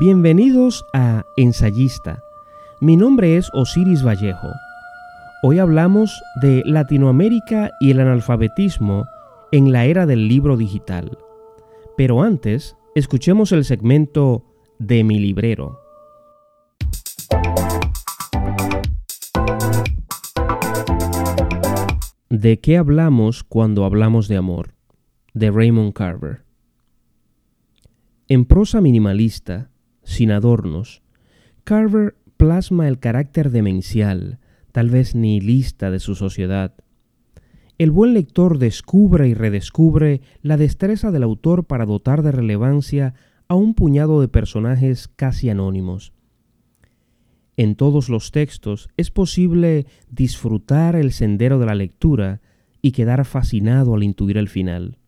Bienvenidos a Ensayista. Mi nombre es Osiris Vallejo. Hoy hablamos de Latinoamérica y el analfabetismo en la era del libro digital. Pero antes, escuchemos el segmento de mi librero. ¿De qué hablamos cuando hablamos de amor? De Raymond Carver. En prosa minimalista, sin adornos, Carver plasma el carácter demencial, tal vez nihilista de su sociedad. El buen lector descubre y redescubre la destreza del autor para dotar de relevancia a un puñado de personajes casi anónimos. En todos los textos es posible disfrutar el sendero de la lectura y quedar fascinado al intuir el final.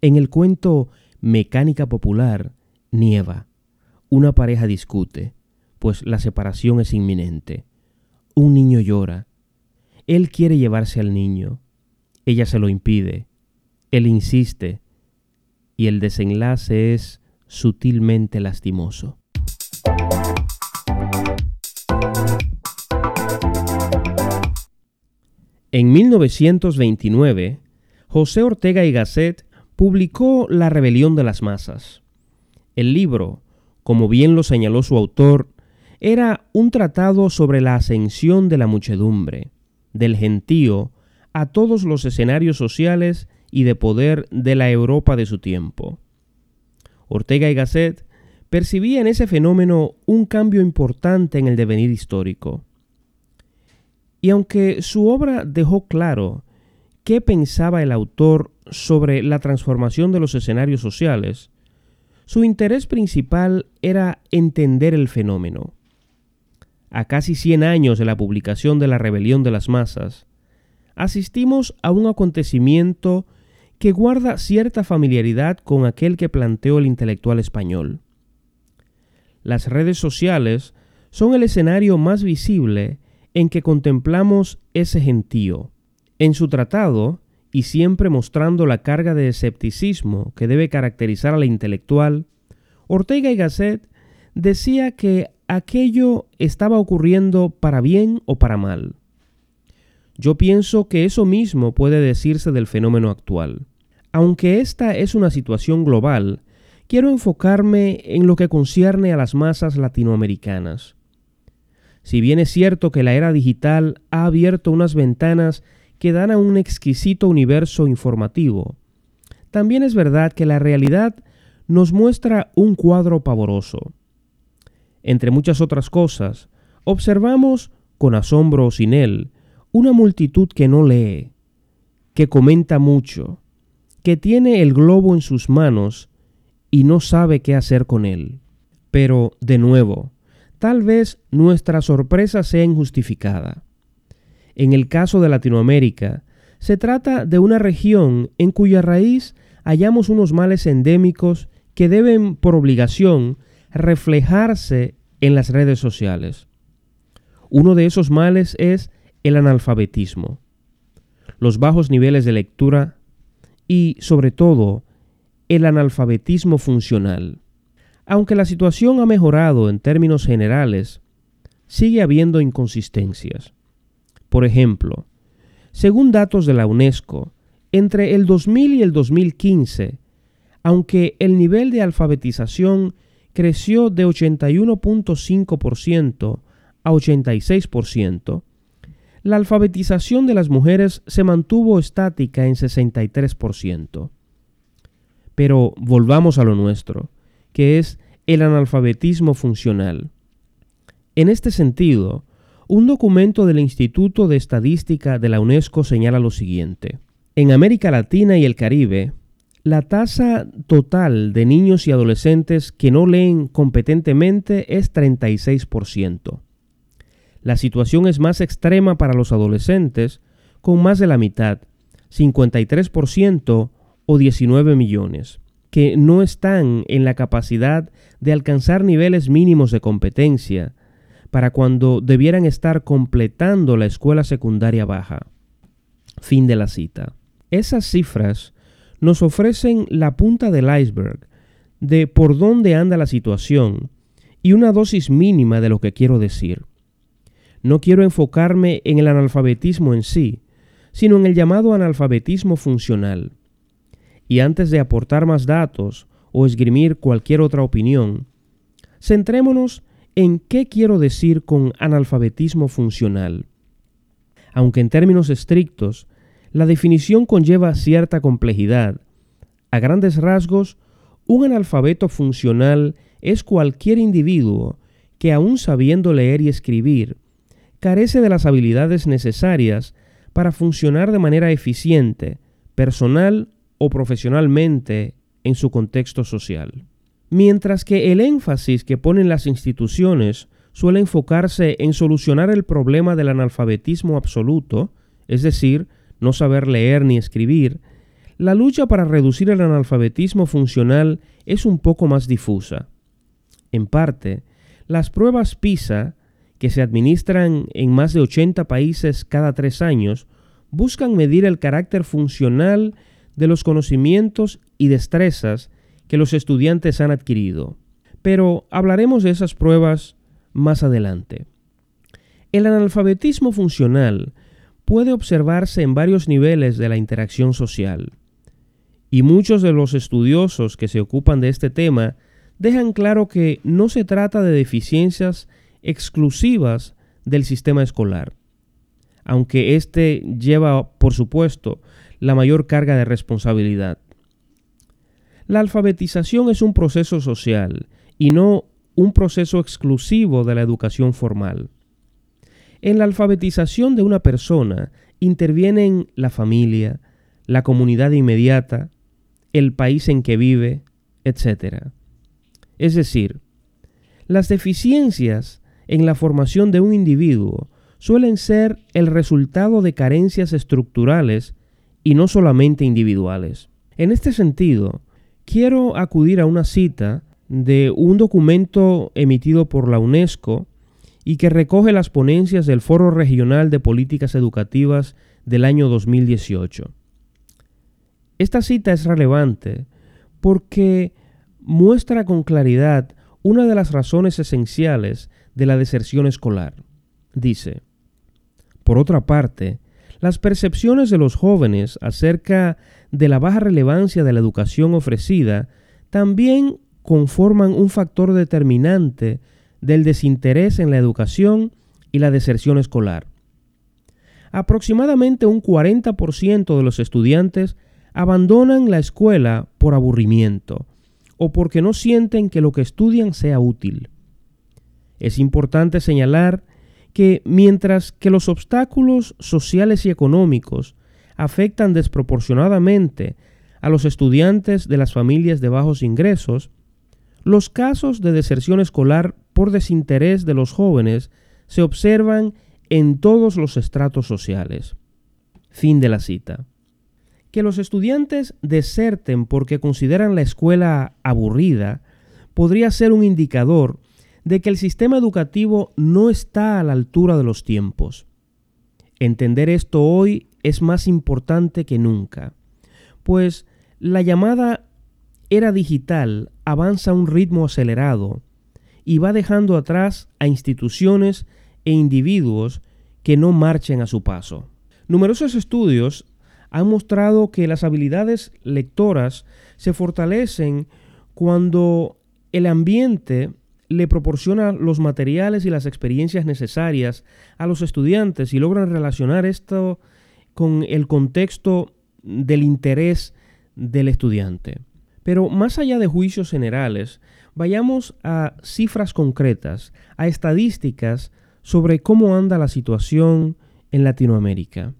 En el cuento Mecánica Popular, nieva. Una pareja discute, pues la separación es inminente. Un niño llora. Él quiere llevarse al niño. Ella se lo impide. Él insiste. Y el desenlace es sutilmente lastimoso. En 1929, José Ortega y Gasset publicó La rebelión de las masas. El libro, como bien lo señaló su autor, era un tratado sobre la ascensión de la muchedumbre, del gentío, a todos los escenarios sociales y de poder de la Europa de su tiempo. Ortega y Gasset percibía en ese fenómeno un cambio importante en el devenir histórico. Y aunque su obra dejó claro qué pensaba el autor sobre la transformación de los escenarios sociales, su interés principal era entender el fenómeno. A casi 100 años de la publicación de la Rebelión de las Masas, asistimos a un acontecimiento que guarda cierta familiaridad con aquel que planteó el intelectual español. Las redes sociales son el escenario más visible en que contemplamos ese gentío. En su tratado, y siempre mostrando la carga de escepticismo que debe caracterizar al intelectual, Ortega y Gasset decía que aquello estaba ocurriendo para bien o para mal. Yo pienso que eso mismo puede decirse del fenómeno actual. Aunque esta es una situación global, quiero enfocarme en lo que concierne a las masas latinoamericanas. Si bien es cierto que la era digital ha abierto unas ventanas que dan a un exquisito universo informativo. También es verdad que la realidad nos muestra un cuadro pavoroso. Entre muchas otras cosas, observamos, con asombro o sin él, una multitud que no lee, que comenta mucho, que tiene el globo en sus manos y no sabe qué hacer con él. Pero, de nuevo, tal vez nuestra sorpresa sea injustificada. En el caso de Latinoamérica, se trata de una región en cuya raíz hallamos unos males endémicos que deben, por obligación, reflejarse en las redes sociales. Uno de esos males es el analfabetismo, los bajos niveles de lectura y, sobre todo, el analfabetismo funcional. Aunque la situación ha mejorado en términos generales, sigue habiendo inconsistencias. Por ejemplo, según datos de la UNESCO, entre el 2000 y el 2015, aunque el nivel de alfabetización creció de 81.5% a 86%, la alfabetización de las mujeres se mantuvo estática en 63%. Pero volvamos a lo nuestro, que es el analfabetismo funcional. En este sentido, un documento del Instituto de Estadística de la UNESCO señala lo siguiente. En América Latina y el Caribe, la tasa total de niños y adolescentes que no leen competentemente es 36%. La situación es más extrema para los adolescentes, con más de la mitad, 53% o 19 millones, que no están en la capacidad de alcanzar niveles mínimos de competencia, para cuando debieran estar completando la escuela secundaria baja. Fin de la cita. Esas cifras nos ofrecen la punta del iceberg de por dónde anda la situación y una dosis mínima de lo que quiero decir. No quiero enfocarme en el analfabetismo en sí, sino en el llamado analfabetismo funcional. Y antes de aportar más datos o esgrimir cualquier otra opinión, centrémonos en qué quiero decir con analfabetismo funcional. Aunque en términos estrictos, la definición conlleva cierta complejidad, a grandes rasgos, un analfabeto funcional es cualquier individuo que aun sabiendo leer y escribir, carece de las habilidades necesarias para funcionar de manera eficiente, personal o profesionalmente en su contexto social. Mientras que el énfasis que ponen las instituciones suele enfocarse en solucionar el problema del analfabetismo absoluto, es decir, no saber leer ni escribir, la lucha para reducir el analfabetismo funcional es un poco más difusa. En parte, las pruebas PISA, que se administran en más de 80 países cada tres años, buscan medir el carácter funcional de los conocimientos y destrezas que los estudiantes han adquirido. Pero hablaremos de esas pruebas más adelante. El analfabetismo funcional puede observarse en varios niveles de la interacción social. Y muchos de los estudiosos que se ocupan de este tema dejan claro que no se trata de deficiencias exclusivas del sistema escolar, aunque éste lleva, por supuesto, la mayor carga de responsabilidad. La alfabetización es un proceso social y no un proceso exclusivo de la educación formal. En la alfabetización de una persona intervienen la familia, la comunidad inmediata, el país en que vive, etc. Es decir, las deficiencias en la formación de un individuo suelen ser el resultado de carencias estructurales y no solamente individuales. En este sentido, quiero acudir a una cita de un documento emitido por la UNESCO y que recoge las ponencias del Foro Regional de Políticas Educativas del año 2018. Esta cita es relevante porque muestra con claridad una de las razones esenciales de la deserción escolar. Dice, por otra parte, las percepciones de los jóvenes acerca de la baja relevancia de la educación ofrecida también conforman un factor determinante del desinterés en la educación y la deserción escolar. Aproximadamente un 40% de los estudiantes abandonan la escuela por aburrimiento o porque no sienten que lo que estudian sea útil. Es importante señalar que mientras que los obstáculos sociales y económicos afectan desproporcionadamente a los estudiantes de las familias de bajos ingresos, los casos de deserción escolar por desinterés de los jóvenes se observan en todos los estratos sociales. Fin de la cita. Que los estudiantes deserten porque consideran la escuela aburrida podría ser un indicador de que el sistema educativo no está a la altura de los tiempos. Entender esto hoy es más importante que nunca, pues la llamada era digital avanza a un ritmo acelerado y va dejando atrás a instituciones e individuos que no marchen a su paso. Numerosos estudios han mostrado que las habilidades lectoras se fortalecen cuando el ambiente le proporciona los materiales y las experiencias necesarias a los estudiantes y logran relacionar esto con el contexto del interés del estudiante. Pero más allá de juicios generales, vayamos a cifras concretas, a estadísticas sobre cómo anda la situación en Latinoamérica.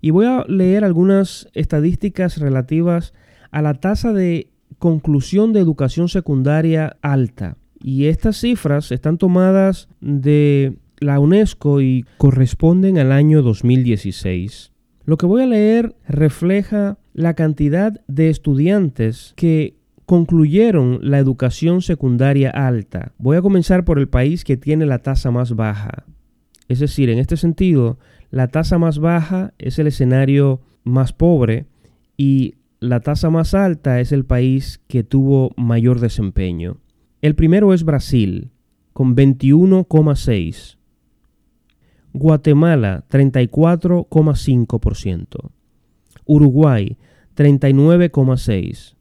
Y voy a leer algunas estadísticas relativas a la tasa de conclusión de educación secundaria alta. Y estas cifras están tomadas de la UNESCO y corresponden al año 2016. Lo que voy a leer refleja la cantidad de estudiantes que concluyeron la educación secundaria alta. Voy a comenzar por el país que tiene la tasa más baja. Es decir, en este sentido, la tasa más baja es el escenario más pobre y la tasa más alta es el país que tuvo mayor desempeño. El primero es Brasil, con 21,6. Guatemala, 34,5%. Uruguay, 39,6.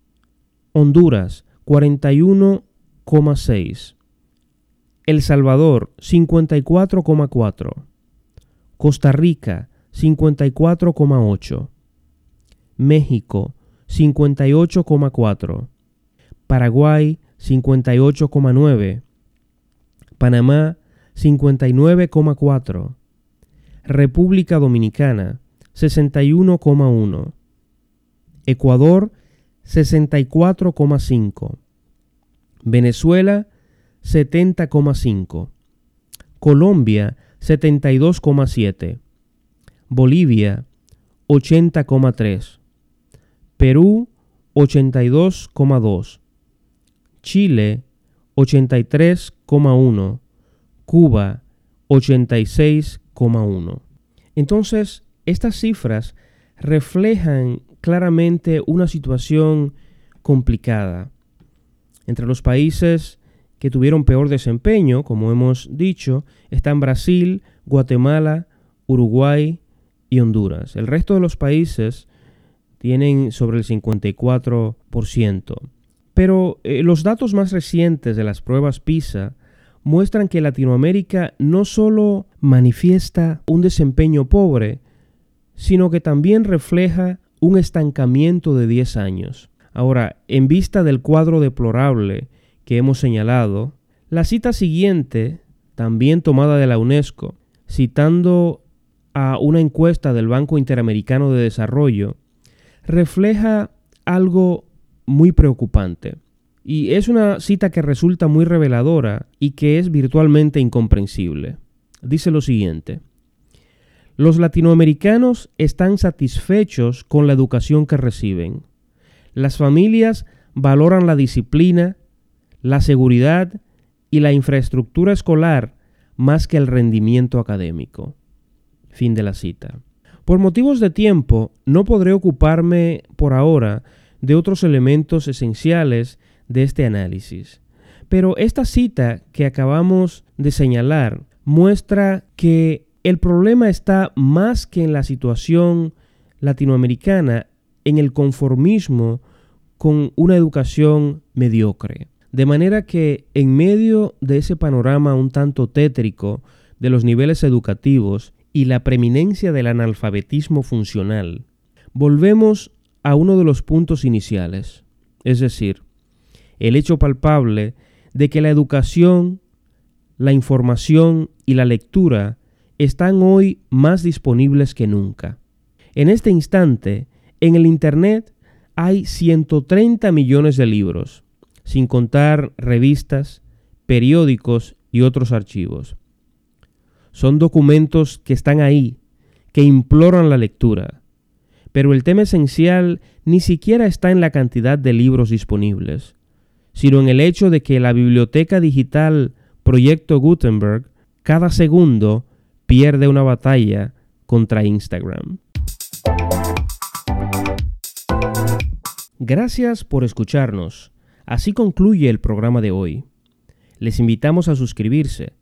Honduras, 41,6. El Salvador, 54,4. Costa Rica, 54,8. México, 58,4. Paraguay, 58,9. Panamá, 59,4. República Dominicana, 61,1. Ecuador, 64,5. Venezuela, 70,5. Colombia, 72,7. Bolivia, 80,3. Perú, 82,2. Chile, 83,1. Cuba, 86,1. Entonces, estas cifras reflejan claramente una situación complicada. Entre los países que tuvieron peor desempeño, como hemos dicho, están Brasil, Guatemala, Uruguay y Honduras. El resto de los países tienen sobre el 54%. Pero eh, los datos más recientes de las pruebas PISA muestran que Latinoamérica no solo manifiesta un desempeño pobre, sino que también refleja un estancamiento de 10 años. Ahora, en vista del cuadro deplorable que hemos señalado, la cita siguiente, también tomada de la UNESCO, citando a una encuesta del Banco Interamericano de Desarrollo, refleja algo muy preocupante. Y es una cita que resulta muy reveladora y que es virtualmente incomprensible. Dice lo siguiente. Los latinoamericanos están satisfechos con la educación que reciben. Las familias valoran la disciplina, la seguridad y la infraestructura escolar más que el rendimiento académico. Fin de la cita. Por motivos de tiempo, no podré ocuparme por ahora de otros elementos esenciales de este análisis. Pero esta cita que acabamos de señalar muestra que el problema está más que en la situación latinoamericana, en el conformismo con una educación mediocre. De manera que en medio de ese panorama un tanto tétrico de los niveles educativos y la preeminencia del analfabetismo funcional, volvemos a uno de los puntos iniciales, es decir, el hecho palpable de que la educación, la información y la lectura están hoy más disponibles que nunca. En este instante, en el Internet hay 130 millones de libros, sin contar revistas, periódicos y otros archivos. Son documentos que están ahí, que imploran la lectura. Pero el tema esencial ni siquiera está en la cantidad de libros disponibles, sino en el hecho de que la biblioteca digital Proyecto Gutenberg cada segundo pierde una batalla contra Instagram. Gracias por escucharnos. Así concluye el programa de hoy. Les invitamos a suscribirse.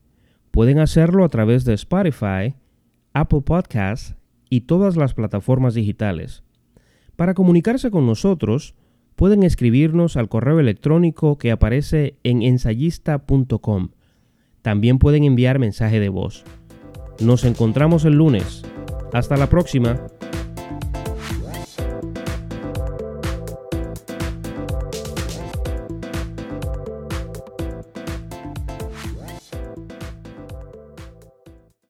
Pueden hacerlo a través de Spotify, Apple Podcasts y todas las plataformas digitales. Para comunicarse con nosotros, pueden escribirnos al correo electrónico que aparece en ensayista.com. También pueden enviar mensaje de voz. Nos encontramos el lunes. Hasta la próxima.